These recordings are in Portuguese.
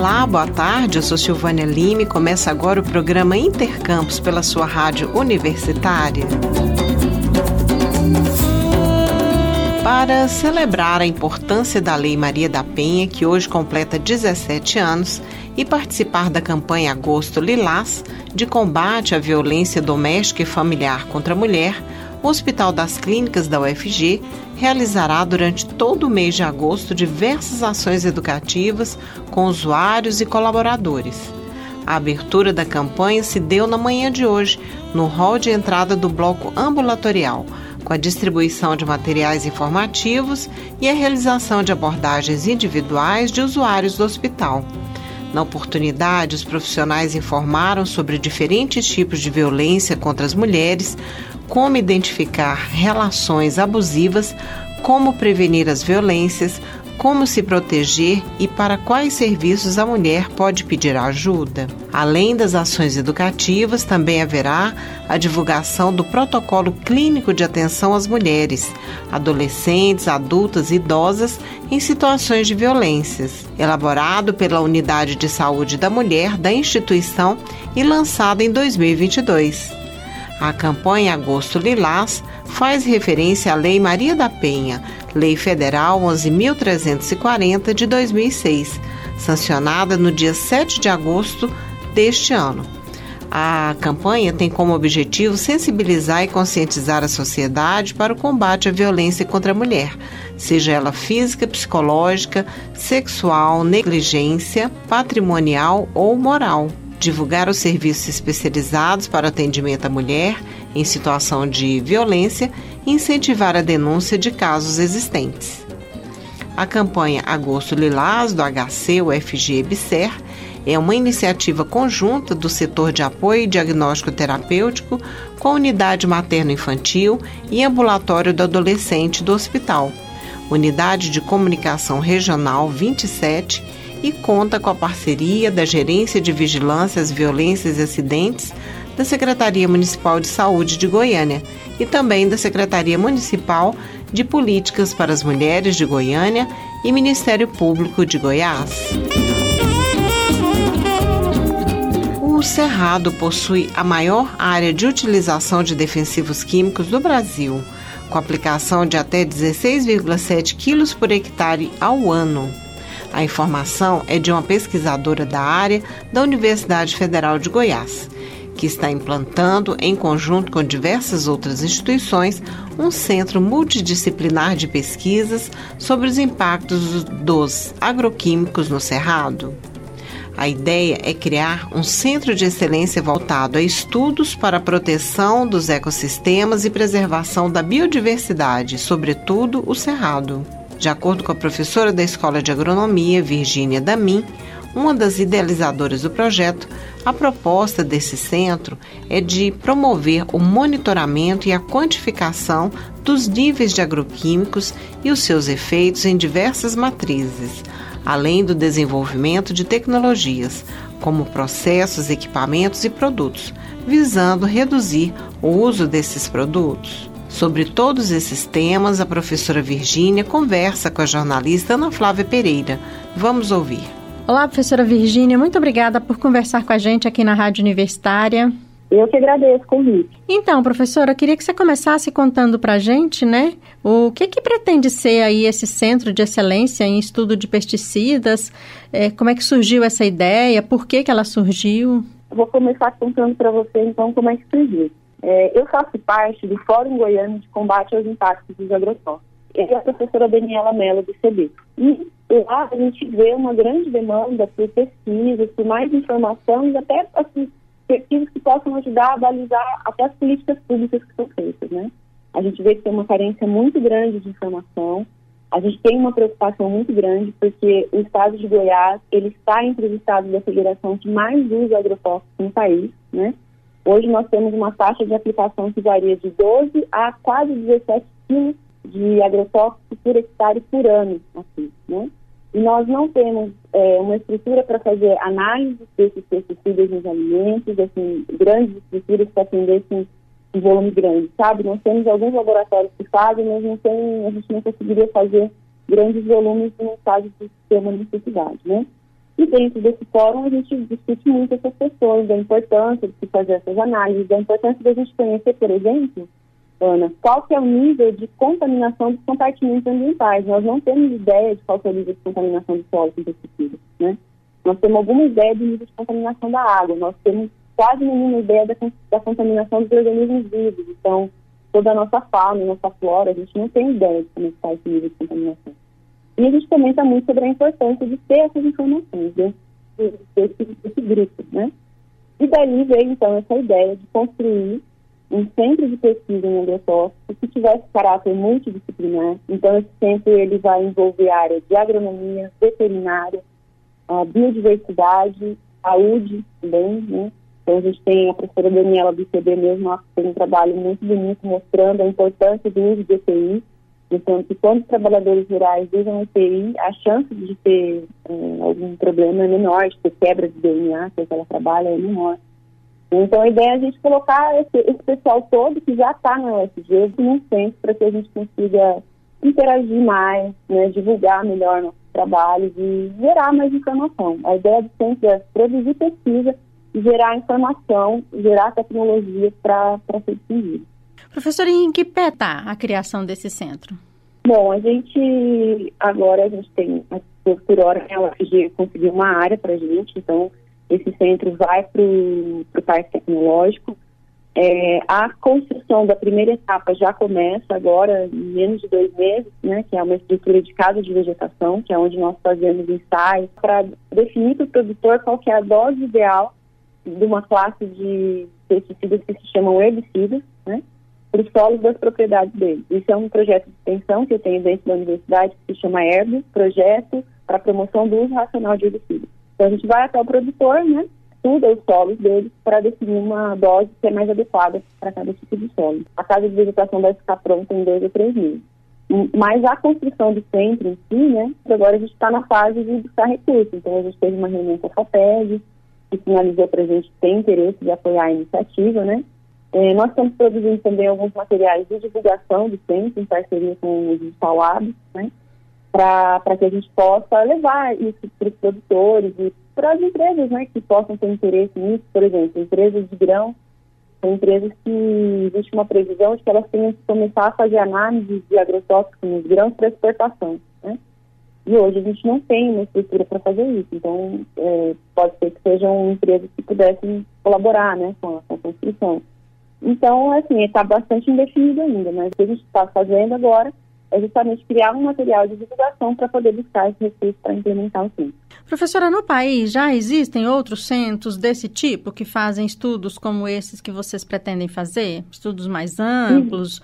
Olá, boa tarde. Eu sou Silvânia Lima e começa agora o programa Intercampus pela sua rádio universitária. Para celebrar a importância da Lei Maria da Penha, que hoje completa 17 anos, e participar da campanha Agosto Lilás de combate à violência doméstica e familiar contra a mulher, o Hospital das Clínicas da UFG realizará durante todo o mês de agosto diversas ações educativas com usuários e colaboradores. A abertura da campanha se deu na manhã de hoje, no hall de entrada do bloco ambulatorial, com a distribuição de materiais informativos e a realização de abordagens individuais de usuários do hospital. Na oportunidade, os profissionais informaram sobre diferentes tipos de violência contra as mulheres, como identificar relações abusivas, como prevenir as violências, como se proteger e para quais serviços a mulher pode pedir ajuda. Além das ações educativas, também haverá a divulgação do protocolo clínico de atenção às mulheres, adolescentes, adultas e idosas em situações de violências, elaborado pela Unidade de Saúde da Mulher da instituição e lançado em 2022. A campanha Agosto Lilás faz referência à Lei Maria da Penha, Lei Federal 11.340 de 2006, sancionada no dia 7 de agosto deste ano. A campanha tem como objetivo sensibilizar e conscientizar a sociedade para o combate à violência contra a mulher, seja ela física, psicológica, sexual, negligência, patrimonial ou moral divulgar os serviços especializados para atendimento à mulher em situação de violência e incentivar a denúncia de casos existentes. A campanha Agosto Lilás do HC, UFG e BSER é uma iniciativa conjunta do setor de apoio e diagnóstico terapêutico com a unidade materno-infantil e ambulatório do adolescente do hospital, Unidade de Comunicação Regional 27 e conta com a parceria da Gerência de Vigilância às Violências e Acidentes da Secretaria Municipal de Saúde de Goiânia e também da Secretaria Municipal de Políticas para as Mulheres de Goiânia e Ministério Público de Goiás. O Cerrado possui a maior área de utilização de defensivos químicos do Brasil, com aplicação de até 16,7 quilos por hectare ao ano. A informação é de uma pesquisadora da área da Universidade Federal de Goiás, que está implantando, em conjunto com diversas outras instituições, um centro multidisciplinar de pesquisas sobre os impactos dos agroquímicos no Cerrado. A ideia é criar um centro de excelência voltado a estudos para a proteção dos ecossistemas e preservação da biodiversidade, sobretudo o cerrado. De acordo com a professora da Escola de Agronomia, Virgínia Damin, uma das idealizadoras do projeto, a proposta desse centro é de promover o monitoramento e a quantificação dos níveis de agroquímicos e os seus efeitos em diversas matrizes, além do desenvolvimento de tecnologias, como processos, equipamentos e produtos, visando reduzir o uso desses produtos. Sobre todos esses temas, a professora Virgínia conversa com a jornalista Ana Flávia Pereira. Vamos ouvir. Olá, professora Virgínia, muito obrigada por conversar com a gente aqui na Rádio Universitária. Eu que agradeço o convite. Então, professora, eu queria que você começasse contando para a gente, né, o que que pretende ser aí esse Centro de Excelência em Estudo de Pesticidas, é, como é que surgiu essa ideia, por que que ela surgiu? Eu vou começar contando para você, então, como é que surgiu. É, eu faço parte do Fórum Goiano de Combate aos Impactos dos Agrotóxicos. E a professora Daniela Mello, do CB. E lá a gente vê uma grande demanda por pesquisas, por mais informações, até assim, pesquisas que possam ajudar a balizar até as políticas públicas que são feitas, né? A gente vê que tem uma carência muito grande de informação, a gente tem uma preocupação muito grande porque o estado de Goiás, ele está entre os estados da federação que mais usa agrotóxicos no país, né? Hoje nós temos uma taxa de aplicação que varia de 12 a quase 17 quilos de agrotóxicos por hectare por ano aqui, né? E nós não temos é, uma estrutura para fazer análise desses pesticidas nos alimentos, assim, grandes estruturas que atendessem um volume grande, sabe? Nós temos alguns laboratórios que fazem, mas não tem, a gente não conseguiria fazer grandes volumes no caso do sistema de necessidade, né? E dentro desse fórum a gente discute muito essas questões, da importância de se fazer essas análises, da importância da gente conhecer, por exemplo, Ana, qual que é o nível de contaminação dos compartimentos ambientais. Nós não temos ideia de qual é o nível de contaminação do solo com pesticidas, né? Nós temos alguma ideia do nível de contaminação da água, nós temos quase nenhuma ideia da, da contaminação dos organismos vivos. Então, toda a nossa fauna, nossa flora, a gente não tem ideia de como está esse nível de contaminação. E a gente comenta muito sobre a importância de ter essas informações dentro desse, desse grupo, né? E daí veio, então, essa ideia de construir um centro de pesquisa em agrotóxico que tivesse caráter multidisciplinar. Então, esse centro ele vai envolver a área de agronomia, veterinária, a biodiversidade, saúde também, né? Então, a gente tem a professora Daniela ICB mesmo, que tem um trabalho muito bonito mostrando a importância do uso de EPI. Então, que quando os trabalhadores rurais usam EPI, a chance de ter é, algum problema é menor, de ter quebra de DNA, que ela trabalha, é menor. Então, a ideia é a gente colocar esse, esse pessoal todo que já está na UFG num centro para que a gente consiga interagir mais, né, divulgar melhor nossos trabalhos e gerar mais informação. A ideia do centro é produzir pesquisa, gerar informação, gerar tecnologia para ser difundido. Professora, em que pé está a criação desse centro? Bom, a gente agora a gente tem, por hora, a UFG conseguiu uma área para a gente, então esse centro vai para o Parque Tecnológico. É, a construção da primeira etapa já começa agora, em menos de dois meses, né, que é uma estrutura de casa de vegetação, que é onde nós fazemos ensaios, para definir para o produtor qual que é a dose ideal de uma classe de pesticidas que se chamam herbicidas, né, os solos das propriedades dele. Isso é um projeto de extensão que eu tenho dentro da universidade, que se chama HERB, Projeto para a Promoção do Uso Racional de Herbicidas. Então a gente vai até o produtor, né? Estuda os solos deles para definir uma dose que é mais adequada para cada tipo de solo. A casa de vegetação vai ficar pronta em dois ou três meses. Mas a construção do centro em si, né? Agora a gente está na fase de buscar recursos. Então a gente teve uma reunião com a FAPEG, que sinalizou para a gente ter interesse de apoiar a iniciativa, né? É, nós estamos produzindo também alguns materiais de divulgação do centro, em parceria com os instalados, né? para que a gente possa levar isso para os produtores e para as empresas né, que possam ter interesse nisso, por exemplo, empresas de grão, são empresas que existe uma previsão de que elas tenham que começar a fazer análise de agrotóxicos nos grãos para exportação. Né? E hoje a gente não tem uma estrutura para fazer isso, então é, pode ser que sejam empresas que pudessem colaborar né, com, a, com a construção. Então, assim, está bastante indefinido ainda, mas o que a gente está fazendo agora é justamente criar um material de divulgação para poder buscar esse recurso para implementar o centro. Professora, no país já existem outros centros desse tipo que fazem estudos como esses que vocês pretendem fazer? Estudos mais amplos?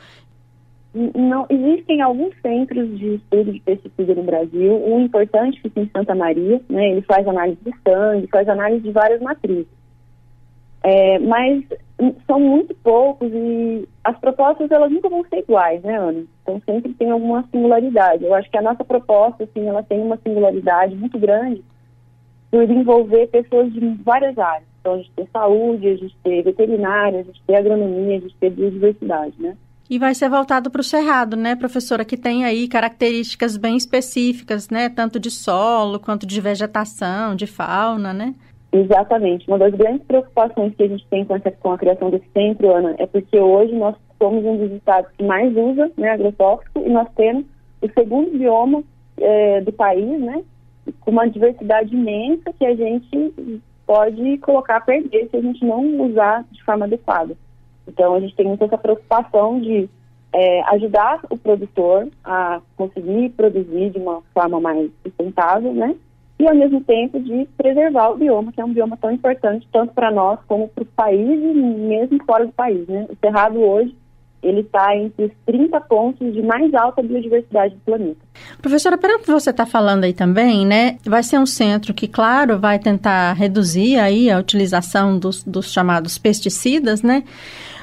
Não, existem alguns centros de estudo de pesticida no Brasil. Um importante fica em Santa Maria, né? Ele faz análise de sangue, faz análise de várias matrizes. É, mas são muito poucos e as propostas elas nunca vão ser iguais, né, Ana? Então sempre tem alguma singularidade. Eu acho que a nossa proposta, assim, ela tem uma singularidade muito grande por envolver pessoas de várias áreas. Então a gente tem saúde, a gente tem veterinária, a gente tem agronomia, a gente tem biodiversidade, né? E vai ser voltado para o cerrado, né, professora, que tem aí características bem específicas, né, tanto de solo quanto de vegetação, de fauna, né? Exatamente. Uma das grandes preocupações que a gente tem com, essa, com a criação desse centro, Ana, é porque hoje nós somos um dos estados que mais usa né, agrotóxico e nós temos o segundo bioma é, do país, né, com uma diversidade imensa que a gente pode colocar a perder se a gente não usar de forma adequada. Então, a gente tem muito essa preocupação de é, ajudar o produtor a conseguir produzir de uma forma mais sustentável, né? E, ao mesmo tempo, de preservar o bioma, que é um bioma tão importante tanto para nós como para o país e mesmo fora do país. Né? O Cerrado hoje ele está entre os 30 pontos de mais alta biodiversidade do planeta. Professora, pelo que você está falando aí também, né, vai ser um centro que, claro, vai tentar reduzir aí a utilização dos, dos chamados pesticidas, né,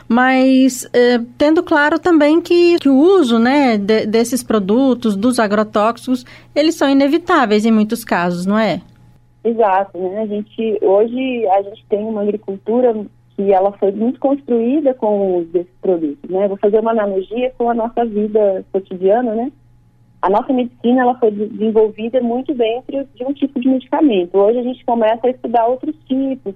mas eh, tendo claro também que, que o uso né, de, desses produtos, dos agrotóxicos, eles são inevitáveis em muitos casos, não é? Exato, né? A gente, hoje a gente tem uma agricultura que ela foi muito construída com o uso desses produtos, né? Vou fazer uma analogia com a nossa vida cotidiana, né? a nossa medicina ela foi desenvolvida muito dentro de um tipo de medicamento. Hoje a gente começa a estudar outros tipos,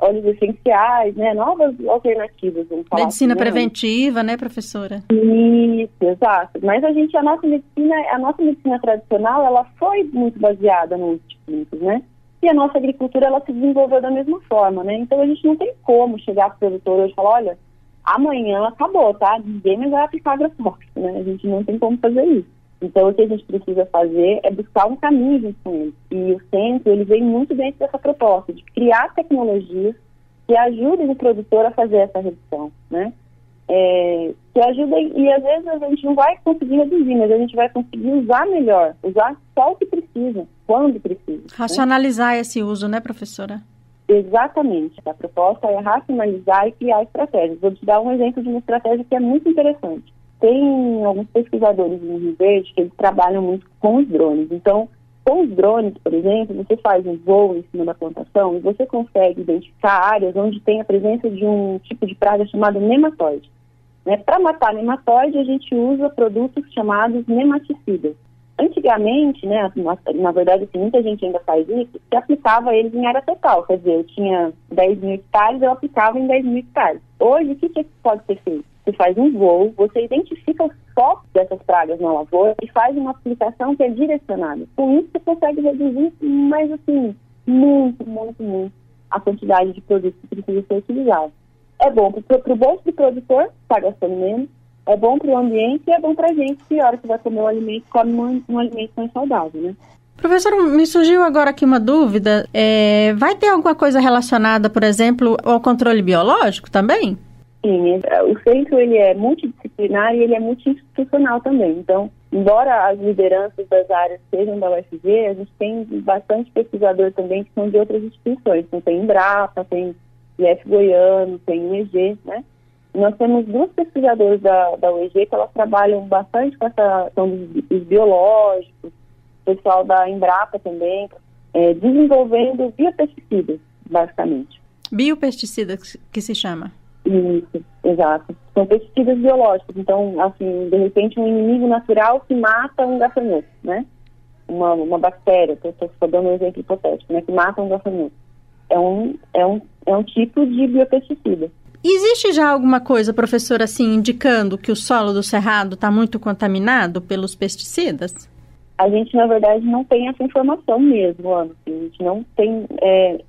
óleos essenciais, né, novas alternativas. medicina assim, preventiva, né, professora? Isso, exato. Mas a gente, a nossa medicina, a nossa medicina tradicional, ela foi muito baseada nos químicos, né? E a nossa agricultura, ela se desenvolveu da mesma forma, né? Então a gente não tem como chegar para o produtor hoje e falar, olha, amanhã acabou, tá? Ninguém mais vai aplicar agrotóxico, né? A gente não tem como fazer isso. Então, o que a gente precisa fazer é buscar um caminho junto com eles. E o centro, ele vem muito dentro dessa proposta de criar tecnologias que ajudem o produtor a fazer essa redução, né? É, que ajudem, e às vezes a gente não vai conseguir reduzir, mas a gente vai conseguir usar melhor, usar só o que precisa, quando precisa. Né? Racionalizar né? esse uso, né, professora? Exatamente. A proposta é racionalizar e criar estratégias. Vou te dar um exemplo de uma estratégia que é muito interessante tem alguns pesquisadores em Rio Verde que eles trabalham muito com os drones. Então, com os drones, por exemplo, você faz um voo em cima da plantação e você consegue identificar áreas onde tem a presença de um tipo de praga chamado nematóide. Né? Para matar nematóide, a gente usa produtos chamados nematicidas. Antigamente, né, na verdade, assim, muita gente ainda faz isso, se aplicava eles em área total. Quer dizer, eu tinha 10 mil hectares, eu aplicava em 10 mil hectares. Hoje, o que, que pode ser feito? Você faz um voo, você identifica os focos dessas pragas na lavoura e faz uma aplicação que é direcionada. Com isso, você consegue reduzir, mas assim, muito, muito, muito a quantidade de produtos que precisa ser utilizado. É bom para o bolso do produtor, está gastando menos, é bom para o ambiente e é bom para a gente que, a hora que vai comer o alimento, come um, um alimento mais saudável, né? Professor, me surgiu agora aqui uma dúvida. É, vai ter alguma coisa relacionada, por exemplo, ao controle biológico também? Sim, é, o centro ele é multidisciplinar e ele é multi-institucional também. Então, embora as lideranças das áreas sejam da UFG, a gente tem bastante pesquisadores também que são de outras instituições. Então, tem Embrapa, tem IF Goiano, tem o EG, né? Nós temos duas pesquisadoras da, da UEG que elas trabalham bastante com essa questão dos, dos biológicos, pessoal da Embrapa também, é, desenvolvendo biopesticidas, basicamente. Biopesticidas que se chama? Isso, exato. São pesticidas biológicos, então, assim, de repente um inimigo natural que mata um gafanhoto, né? Uma, uma bactéria, estou dando um exemplo hipotético, né? Que mata um gafanhoto. É um, é um, é um tipo de biopesticida. Existe já alguma coisa, professor, assim, indicando que o solo do Cerrado está muito contaminado pelos pesticidas? A gente, na verdade, não tem essa informação mesmo, Ana. Assim, a gente não tem. É,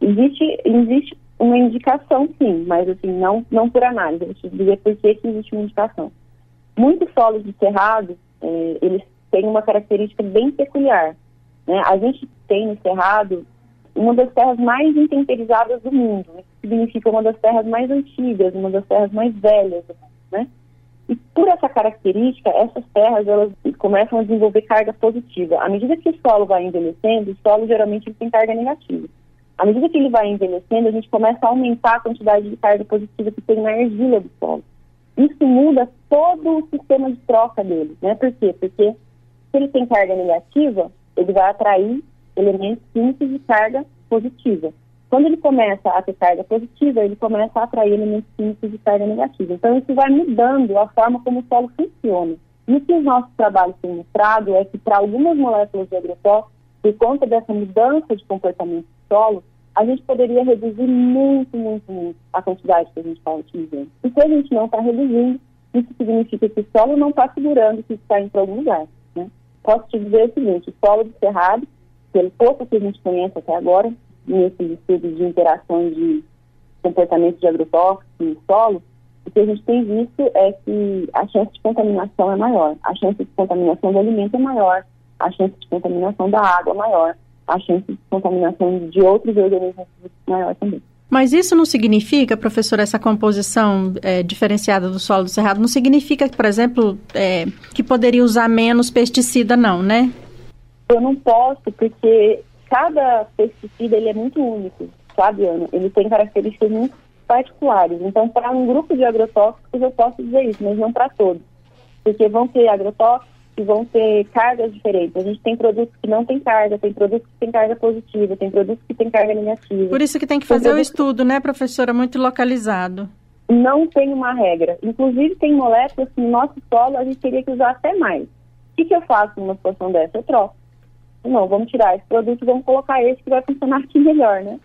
existe, existe uma indicação, sim, mas assim, não, não por análise. Eu dizer por que, existe uma indicação. Muitos solos de cerrado, é, eles têm uma característica bem peculiar. Né? A gente tem no cerrado uma das terras mais intemperizadas do mundo. Isso significa uma das terras mais antigas, uma das terras mais velhas do mundo, né? E por essa característica, essas terras elas começam a desenvolver carga positiva. À medida que o solo vai envelhecendo, o solo geralmente tem carga negativa. À medida que ele vai envelhecendo, a gente começa a aumentar a quantidade de carga positiva que tem na argila do solo. Isso muda todo o sistema de troca dele, né? Por quê? Porque se ele tem carga negativa, ele vai atrair elementos químicos de carga positiva. Quando ele começa a ter carga positiva, ele começa a atrair elementos químicos de carga negativa. Então, isso vai mudando a forma como o solo funciona. E o que os nossos trabalhos têm mostrado é que para algumas moléculas de agrotóxicos, por conta dessa mudança de comportamento do solo, a gente poderia reduzir muito, muito, muito a quantidade que a gente está utilizando. E se a gente não está reduzindo, isso significa que o solo não está segurando que está indo para algum lugar. Né? Posso te dizer o seguinte, o solo de cerrado pelo pouco que a gente conhece até agora, nesses estudos de interação de comportamento de agrotóxicos no solo, o que a gente tem visto é que a chance de contaminação é maior, a chance de contaminação do alimento é maior, a chance de contaminação da água é maior, a chance de contaminação de outros organismos é maior também. Mas isso não significa, professor, essa composição é, diferenciada do solo do cerrado, não significa, por exemplo, é, que poderia usar menos pesticida, não, né? Eu não posso, porque cada pesticida ele é muito único, sabe, Ana? Ele tem características muito particulares. Então, para um grupo de agrotóxicos, eu posso dizer isso, mas não para todos. Porque vão ter agrotóxicos e vão ter cargas diferentes. A gente tem produtos que não têm carga, tem produtos que têm carga positiva, tem produtos que têm carga negativa. Por isso que tem que fazer o estudo, né, professora? Muito localizado. Não tem uma regra. Inclusive, tem moléculas que no nosso solo a gente teria que usar até mais que, que eu faço numa situação dessa? Eu troco. Não, vamos tirar esse produto e vamos colocar esse que vai funcionar aqui melhor, né?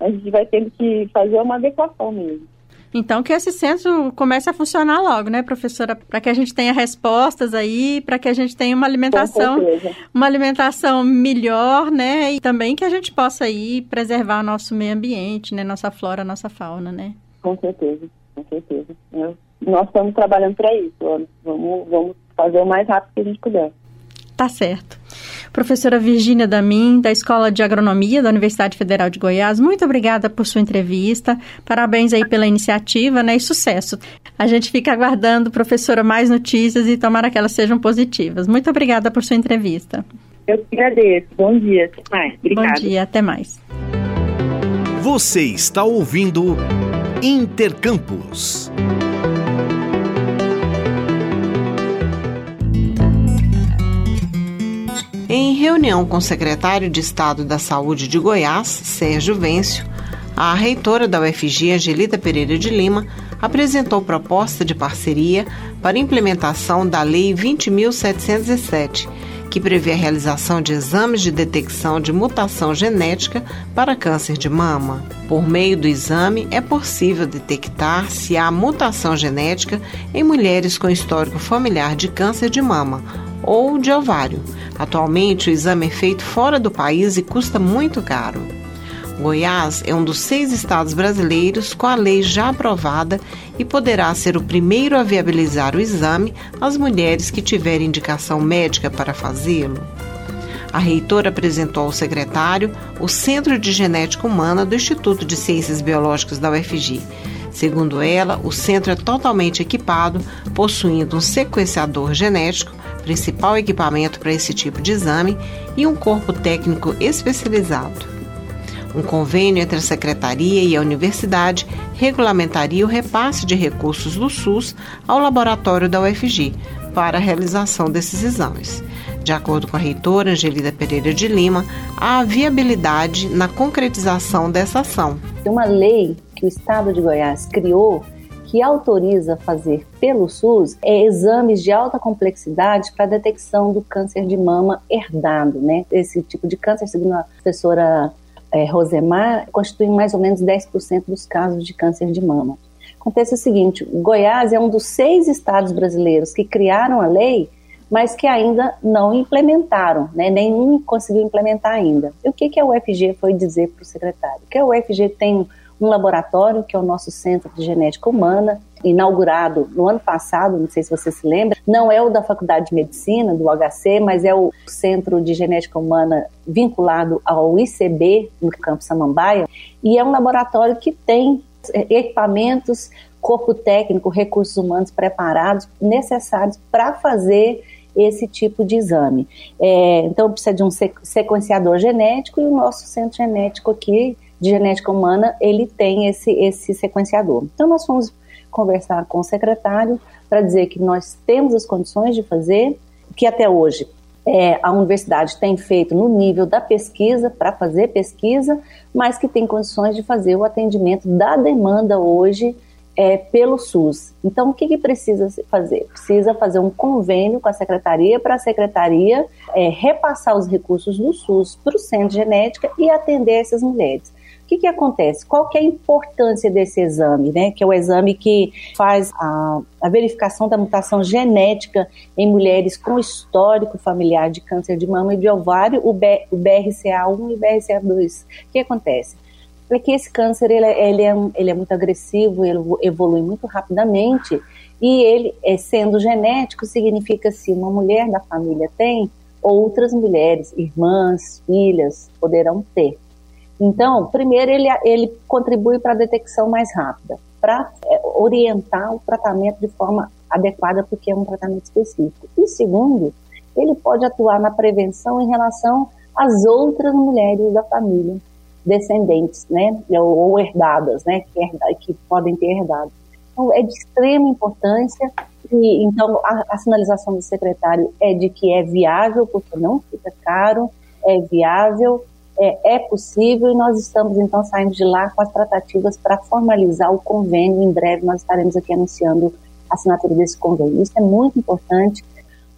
A gente vai ter que fazer uma adequação mesmo. Então, que esse centro comece a funcionar logo, né, professora? Para que a gente tenha respostas aí, para que a gente tenha uma alimentação, uma alimentação melhor, né? E também que a gente possa aí preservar o nosso meio ambiente, né? Nossa flora, nossa fauna, né? Com certeza, com certeza. Eu, nós estamos trabalhando para isso. Vamos, vamos fazer o mais rápido que a gente puder. Tá certo. Professora Virgínia Damin, da Escola de Agronomia da Universidade Federal de Goiás, muito obrigada por sua entrevista. Parabéns aí pela iniciativa, né? E sucesso. A gente fica aguardando, professora, mais notícias e tomara que elas sejam positivas. Muito obrigada por sua entrevista. Eu que agradeço. Bom dia. Até mais. Obrigada. Bom dia. Até mais. Você está ouvindo Intercampus. Em reunião com o secretário de Estado da Saúde de Goiás, Sérgio Vêncio, a reitora da UFG, Angelita Pereira de Lima, apresentou proposta de parceria para implementação da Lei 20.707, que prevê a realização de exames de detecção de mutação genética para câncer de mama. Por meio do exame, é possível detectar se há mutação genética em mulheres com histórico familiar de câncer de mama ou de ovário. Atualmente, o exame é feito fora do país e custa muito caro. Goiás é um dos seis estados brasileiros com a lei já aprovada e poderá ser o primeiro a viabilizar o exame às mulheres que tiverem indicação médica para fazê-lo. A reitora apresentou ao secretário o Centro de Genética Humana do Instituto de Ciências Biológicas da UFG. Segundo ela, o centro é totalmente equipado, possuindo um sequenciador genético, principal equipamento para esse tipo de exame, e um corpo técnico especializado. Um convênio entre a Secretaria e a Universidade regulamentaria o repasse de recursos do SUS ao laboratório da UFG para a realização desses exames. De acordo com a reitora Angelida Pereira de Lima, há viabilidade na concretização dessa ação. Uma lei que o Estado de Goiás criou que autoriza fazer pelo SUS é exames de alta complexidade para detecção do câncer de mama herdado, né? Esse tipo de câncer, segundo a professora é, Rosemar, constitui mais ou menos 10% dos casos de câncer de mama. Acontece o seguinte: Goiás é um dos seis estados brasileiros que criaram a lei, mas que ainda não implementaram, né? nenhum conseguiu implementar ainda. E o que, que a UFG foi dizer para o secretário? Que a UFG tem um laboratório, que é o nosso Centro de Genética Humana, inaugurado no ano passado, não sei se você se lembra, não é o da Faculdade de Medicina, do HC, mas é o Centro de Genética Humana vinculado ao ICB, no Campo Samambaia, e é um laboratório que tem equipamentos, corpo técnico, recursos humanos preparados, necessários para fazer esse tipo de exame. É, então, precisa de um sequenciador genético e o nosso centro genético aqui de genética humana, ele tem esse, esse sequenciador. Então, nós fomos conversar com o secretário para dizer que nós temos as condições de fazer, que até hoje é, a universidade tem feito no nível da pesquisa, para fazer pesquisa, mas que tem condições de fazer o atendimento da demanda hoje é, pelo SUS. Então, o que, que, precisa fazer? Precisa fazer um convênio com a secretaria para a secretaria é, repassar os recursos do SUS para o centro de genética e atender essas mulheres. O que, que acontece? Qual que é a importância desse exame, né? Que é o exame que faz a, a verificação da mutação genética em mulheres com histórico familiar de câncer de mama e de ovário, o, B, o BRCA1 e o BRCA2. O que acontece? É que esse câncer ele, é, ele, é, ele é muito agressivo, ele evolui muito rapidamente e ele, é, sendo genético, significa se uma mulher da família tem, outras mulheres, irmãs, filhas, poderão ter. Então, primeiro, ele, ele contribui para a detecção mais rápida, para é, orientar o tratamento de forma adequada, porque é um tratamento específico. E segundo, ele pode atuar na prevenção em relação às outras mulheres da família, descendentes, né, ou, ou herdadas, né, que, herda, que podem ter herdado. Então, é de extrema importância e, então, a, a sinalização do secretário é de que é viável, porque não fica caro, é viável, é, é, possível e nós estamos então saindo de lá com as tratativas para formalizar o convênio. Em breve nós estaremos aqui anunciando a assinatura desse convênio. Isso é muito importante.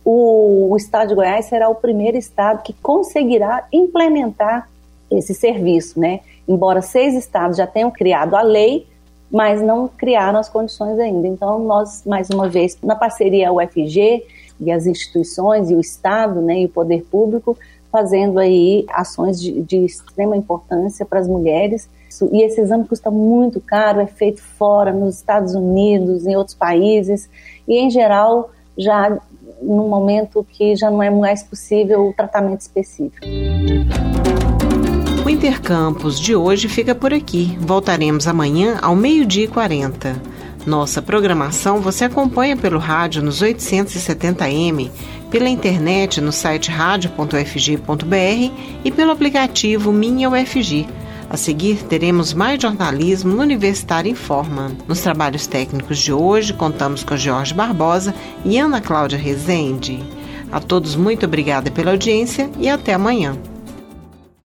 o, o estado de Goiás será o primeiro estado que conseguirá implementar esse serviço, né? Embora seis estados já tenham criado a lei, mas não criaram as condições ainda. Então, nós, mais uma vez, na parceria UFG e as instituições e o Estado, né, e o poder público, fazendo aí ações de, de extrema importância para as mulheres. E esse exame custa muito caro, é feito fora, nos Estados Unidos, em outros países, e em geral, já num momento que já não é mais possível o tratamento específico. O Intercampus de hoje fica por aqui. Voltaremos amanhã ao meio-dia e 40. Nossa programação você acompanha pelo rádio nos 870m, pela internet no site radio.ufg.br e pelo aplicativo Minha UFG. A seguir, teremos mais jornalismo no Universitário em Forma. Nos trabalhos técnicos de hoje, contamos com Jorge Barbosa e Ana Cláudia Rezende. A todos, muito obrigada pela audiência e até amanhã.